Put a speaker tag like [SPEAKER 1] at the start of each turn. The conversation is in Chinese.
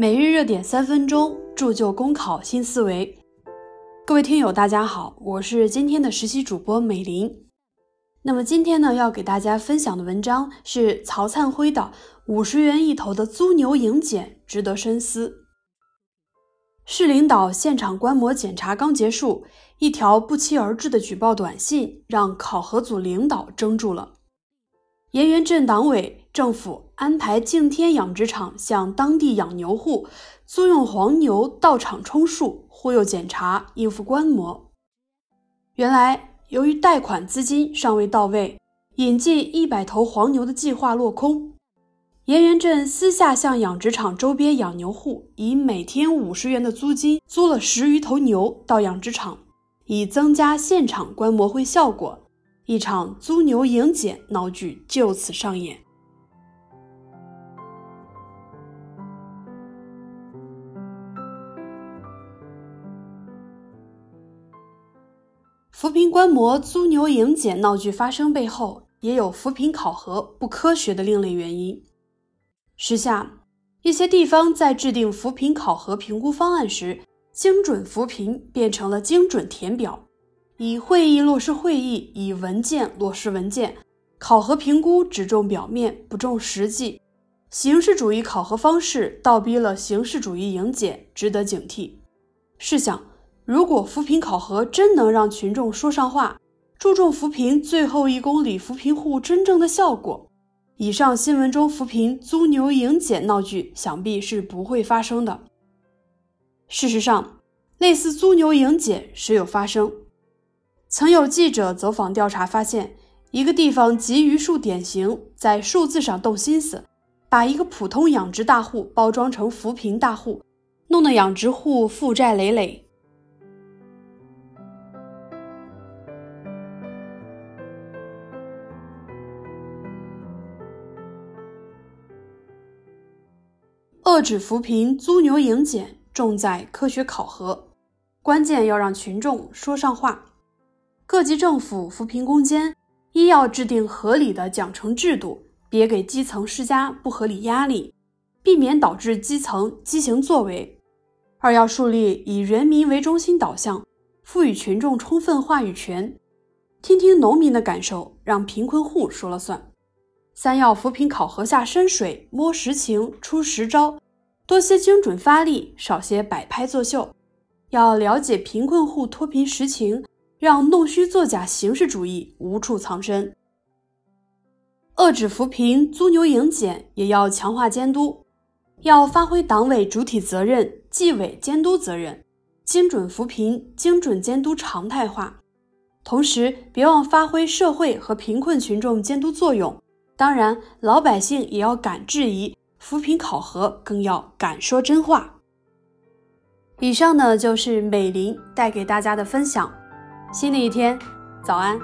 [SPEAKER 1] 每日热点三分钟，铸就公考新思维。各位听友，大家好，我是今天的实习主播美玲。那么今天呢，要给大家分享的文章是曹灿辉的《五十元一头的租牛营检值得深思》。市领导现场观摩检查刚结束，一条不期而至的举报短信让考核组领导怔住了。盐源镇党委政府安排敬天养殖场向当地养牛户租用黄牛到场充数，忽悠检查，应付观摩。原来，由于贷款资金尚未到位，引进一百头黄牛的计划落空。盐源镇私下向养殖场周边养牛户以每天五十元的租金租了十余头牛到养殖场，以增加现场观摩会效果。一场租牛迎检闹剧就此上演。扶贫观摩、租牛营检闹剧发生背后，也有扶贫考核不科学的另类原因。时下，一些地方在制定扶贫考核评估方案时，精准扶贫变成了精准填表。以会议落实会议，以文件落实文件，考核评估只重表面不重实际，形式主义考核方式倒逼了形式主义营检，值得警惕。试想，如果扶贫考核真能让群众说上话，注重扶贫最后一公里扶贫户真正的效果，以上新闻中扶贫租牛营检闹剧想必是不会发生的。事实上，类似租牛营检时有发生。曾有记者走访调查，发现一个地方集榆树典型，在数字上动心思，把一个普通养殖大户包装成扶贫大户，弄得养殖户负债累累。遏制扶贫租牛营检，重在科学考核，关键要让群众说上话。各级政府扶贫攻坚，一要制定合理的奖惩制度，别给基层施加不合理压力，避免导致基层畸形作为；二要树立以人民为中心导向，赋予群众充分话语权，听听农民的感受，让贫困户说了算；三要扶贫考核下深水，摸实情，出实招，多些精准发力，少些摆拍作秀，要了解贫困户脱贫实情。让弄虚作假形式主义无处藏身，遏制扶贫租牛营检也要强化监督，要发挥党委主体责任、纪委监督责任，精准扶贫、精准监督常态化。同时，别忘发挥社会和贫困群众监督作用。当然，老百姓也要敢质疑扶贫考核，更要敢说真话。以上呢，就是美林带给大家的分享。新的一天，早安。